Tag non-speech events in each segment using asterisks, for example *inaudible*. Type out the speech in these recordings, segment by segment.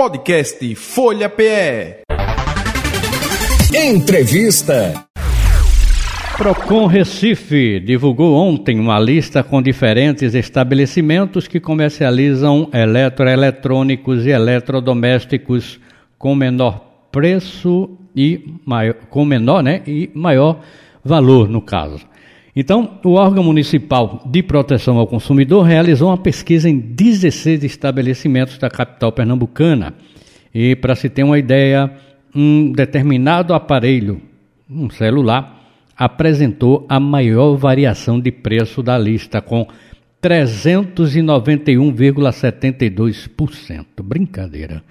Podcast Folha PE. Entrevista. Procon Recife divulgou ontem uma lista com diferentes estabelecimentos que comercializam eletroeletrônicos e eletrodomésticos com menor preço e maior, com menor, né, e maior valor no caso. Então, o órgão municipal de proteção ao consumidor realizou uma pesquisa em 16 estabelecimentos da capital pernambucana. E, para se ter uma ideia, um determinado aparelho, um celular, apresentou a maior variação de preço da lista, com 391,72%. Brincadeira.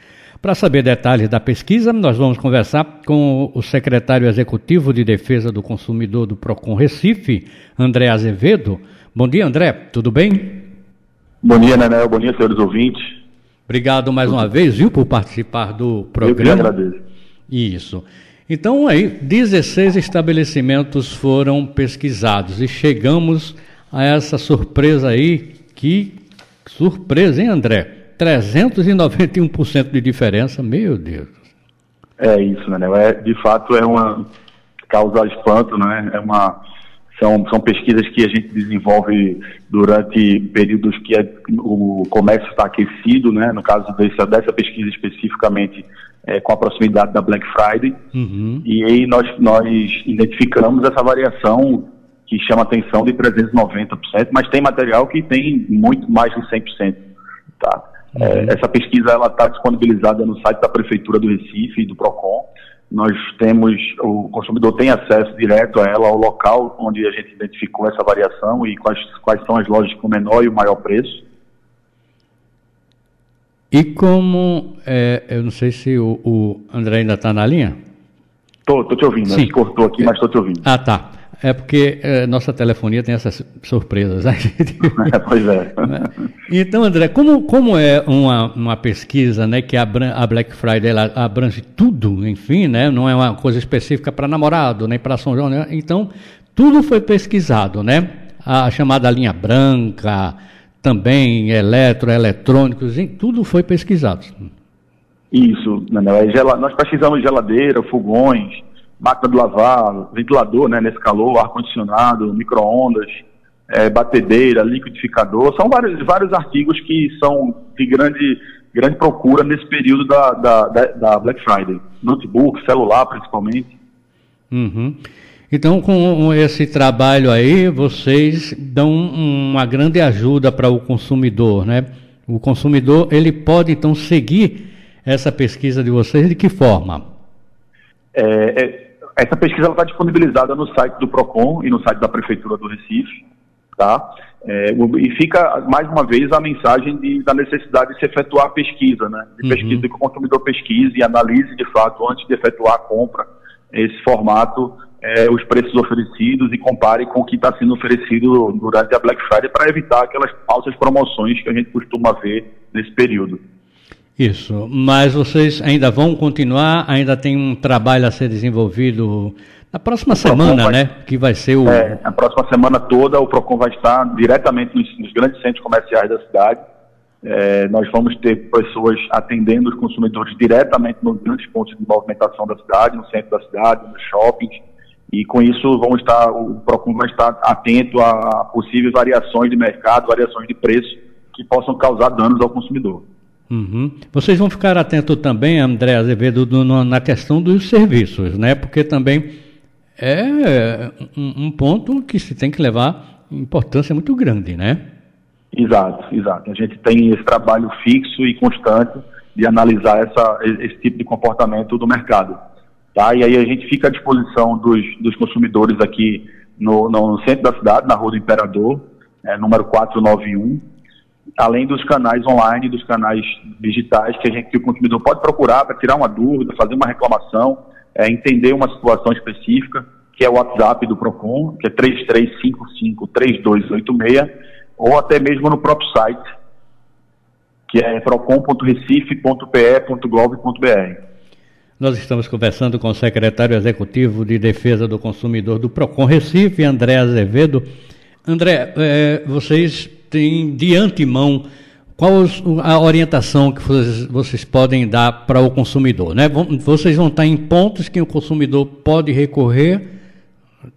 Para saber detalhes da pesquisa, nós vamos conversar com o secretário executivo de Defesa do Consumidor do Procon Recife, André Azevedo. Bom dia, André, tudo bem? Bom dia, Nenel, bom dia, senhores ouvintes. Obrigado mais uma vez, viu, por participar do programa. Eu que agradeço. Isso. Então, aí, 16 estabelecimentos foram pesquisados e chegamos a essa surpresa aí. Que surpresa, hein, André? 391% de diferença, meu Deus. É isso, né? É, de fato é uma causa espanto, né? É uma são, são pesquisas que a gente desenvolve durante períodos que é, o comércio está aquecido, né? No caso dessa, dessa pesquisa especificamente é, com a proximidade da Black Friday. Uhum. E aí nós, nós identificamos essa variação que chama atenção de 390%, mas tem material que tem muito mais de 100%. Tá? É, uhum. essa pesquisa ela está disponibilizada no site da Prefeitura do Recife e do PROCON. Nós temos, o consumidor tem acesso direto a ela, ao local onde a gente identificou essa variação e quais, quais são as lojas com o menor e o maior preço. E como, é, eu não sei se o, o André ainda está na linha? Estou, estou te ouvindo, Sim. cortou aqui, mas estou te ouvindo. Ah, tá. É porque é, nossa telefonia tem essas surpresas. Né? É, *laughs* pois é. *laughs* Então, André, como, como é uma, uma pesquisa né, que a, a Black Friday abrange tudo, enfim, né, não é uma coisa específica para namorado, nem para São João, né? então tudo foi pesquisado, né? A chamada linha branca, também eletro, eletrônicos, tudo foi pesquisado. Isso, nós pesquisamos geladeira, fogões, máquina de lavar, ventilador, né, nesse calor, ar-condicionado, micro-ondas, é, batedeira, liquidificador, são vários, vários artigos que são de grande, grande procura nesse período da, da, da, da Black Friday. Notebook, celular principalmente. Uhum. Então, com esse trabalho aí, vocês dão uma grande ajuda para o consumidor, né? O consumidor, ele pode, então, seguir essa pesquisa de vocês de que forma? É, é essa pesquisa está disponibilizada no site do PROCON e no site da Prefeitura do Recife, tá? É, e fica, mais uma vez, a mensagem de, da necessidade de se efetuar a pesquisa, né? De uhum. pesquisa, que o consumidor pesquise e analise, de fato, antes de efetuar a compra, esse formato, é, os preços oferecidos e compare com o que está sendo oferecido durante a Black Friday para evitar aquelas falsas promoções que a gente costuma ver nesse período. Isso, mas vocês ainda vão continuar, ainda tem um trabalho a ser desenvolvido na próxima semana, vai, né? Que vai ser o. É, na próxima semana toda o PROCON vai estar diretamente nos, nos grandes centros comerciais da cidade. É, nós vamos ter pessoas atendendo os consumidores diretamente nos grandes pontos de movimentação da cidade, no centro da cidade, nos shoppings. E com isso vamos estar, o PROCON vai estar atento a possíveis variações de mercado, variações de preço que possam causar danos ao consumidor. Uhum. Vocês vão ficar atentos também, André Azevedo, do, no, na questão dos serviços, né? Porque também é um, um, ponto que se tem que levar importância muito grande, né? Exato, exato. A gente tem esse trabalho fixo e constante de analisar essa, esse tipo de comportamento do mercado. Tá? E aí a gente fica à disposição dos, dos consumidores aqui no, no centro da cidade, na Rua do Imperador, é, número 491, além dos canais online, dos canais digitais que a gente que o consumidor pode procurar para tirar uma dúvida, fazer uma reclamação, é, entender uma situação específica, que é o WhatsApp do Procon, que é 33553286, ou até mesmo no próprio site, que é procon.recife.pe.gov.br. Nós estamos conversando com o secretário executivo de Defesa do Consumidor do Procon Recife, André Azevedo. André, é, vocês tem de antemão qual a orientação que vocês, podem dar para o consumidor? Né? Vocês vão estar em pontos que o consumidor pode recorrer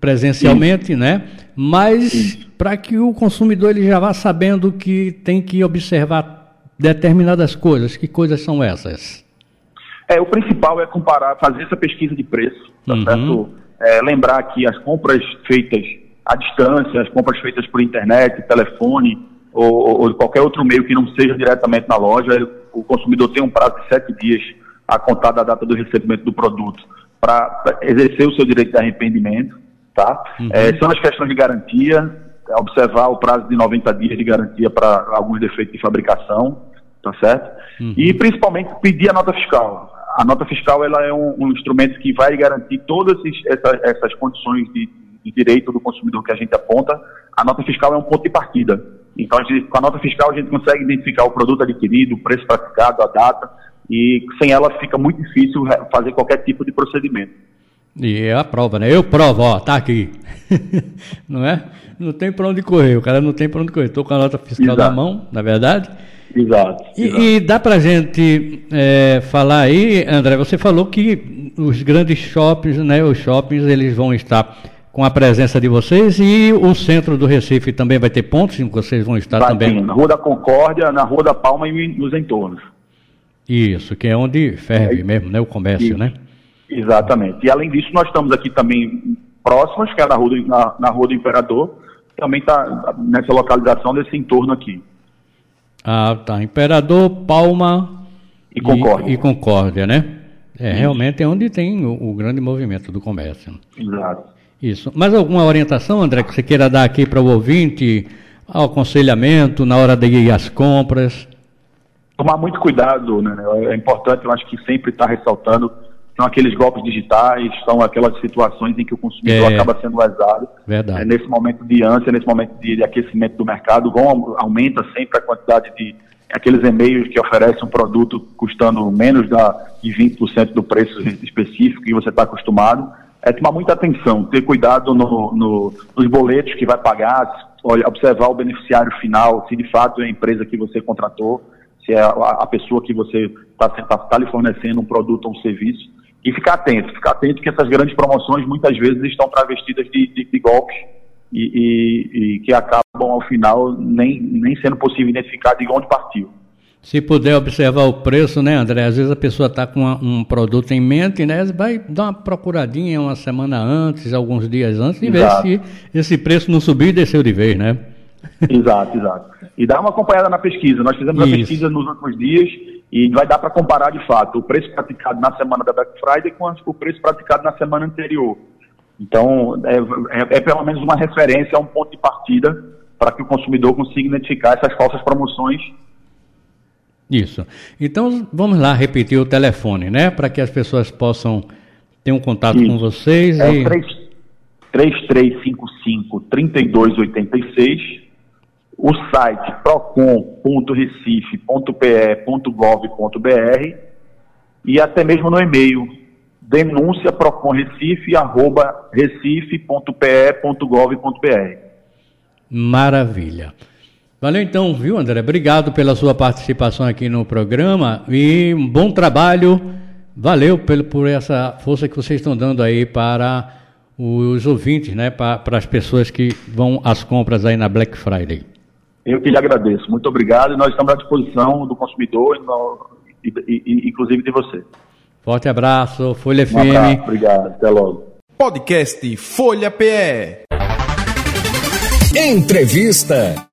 presencialmente, Sim. né? Mas para que o consumidor ele já vá sabendo que tem que observar determinadas coisas. Que coisas são essas? É, o principal é comparar, fazer essa pesquisa de preço, tá uhum. certo? É, lembrar que as compras feitas à distância, as compras feitas por internet, telefone, ou, ou qualquer outro meio que não seja diretamente na loja, o consumidor tem um prazo de sete dias a contar da data do recebimento do produto para exercer o seu direito de arrependimento, tá? Uhum. É, são as questões de garantia, é, observar o prazo de 90 dias de garantia para alguns defeitos de fabricação, tá certo? Uhum. E principalmente pedir a nota fiscal. A nota fiscal ela é um, um instrumento que vai garantir todas essas condições de, de direito do consumidor que a gente aponta. A nota fiscal é um ponto de partida. Então, a gente, com a nota fiscal, a gente consegue identificar o produto adquirido, o preço praticado, a data, e sem ela fica muito difícil fazer qualquer tipo de procedimento. E é a prova, né? Eu provo, ó, tá aqui. *laughs* não é? Não tem para onde correr, o cara não tem para onde correr. Estou com a nota fiscal exato. na mão, na verdade. Exato. E, exato. e dá para gente é, falar aí, André, você falou que os grandes shoppings, né, os shoppings, eles vão estar com a presença de vocês e o centro do Recife também vai ter pontos em que vocês vão estar vai também? Sim, na Rua da Concórdia, na Rua da Palma e nos entornos. Isso, que é onde ferve é, mesmo, né, o comércio, isso. né? Exatamente. E além disso, nós estamos aqui também próximos, que é na Rua do, na, na Rua do Imperador, também está nessa localização desse entorno aqui. Ah, tá. Imperador, Palma e Concórdia. E, e Concórdia, né? É, realmente é onde tem o, o grande movimento do comércio. Exato. Isso. Mais alguma orientação, André, que você queira dar aqui para o ouvinte, ao aconselhamento na hora de ir às compras? Tomar muito cuidado, né? É importante, eu acho que sempre está ressaltando, são aqueles golpes digitais, são aquelas situações em que o consumidor é, acaba sendo lesado. Verdade. É, nesse momento de ânsia, nesse momento de, de aquecimento do mercado, vão, aumenta sempre a quantidade de aqueles e-mails que oferecem um produto custando menos da, de 20% do preço específico que você está acostumado é tomar muita atenção, ter cuidado no, no, nos boletos que vai pagar, observar o beneficiário final, se de fato é a empresa que você contratou, se é a, a pessoa que você está tá, tá lhe fornecendo um produto ou um serviço, e ficar atento, ficar atento que essas grandes promoções muitas vezes estão travestidas de, de, de golpes e, e, e, que acabam ao final nem, nem sendo possível identificar de onde partiu. Se puder observar o preço, né, André? Às vezes a pessoa está com uma, um produto em mente, né? Vai dar uma procuradinha uma semana antes, alguns dias antes, e ver se esse preço não subiu e desceu de vez, né? Exato, exato. E dá uma acompanhada na pesquisa. Nós fizemos Isso. a pesquisa nos últimos dias e vai dar para comparar de fato o preço praticado na semana da Black Friday com o preço praticado na semana anterior. Então, é, é, é pelo menos uma referência, um ponto de partida para que o consumidor consiga identificar essas falsas promoções isso. Então, vamos lá repetir o telefone, né? Para que as pessoas possam ter um contato Isso. com vocês. É e... 3355-3286. O site procon.recife.pe.gov.br e até mesmo no e-mail denúncia proconrecife.recife.pe.gov.br. Maravilha. Valeu então, viu, André? Obrigado pela sua participação aqui no programa e um bom trabalho. Valeu pelo, por essa força que vocês estão dando aí para os ouvintes, né? Para, para as pessoas que vão às compras aí na Black Friday. Eu que lhe agradeço. Muito obrigado e nós estamos à disposição do consumidor e, e, e inclusive de você. Forte abraço, Folha FM. Um abraço, obrigado, até logo. Podcast Folha PE. Entrevista.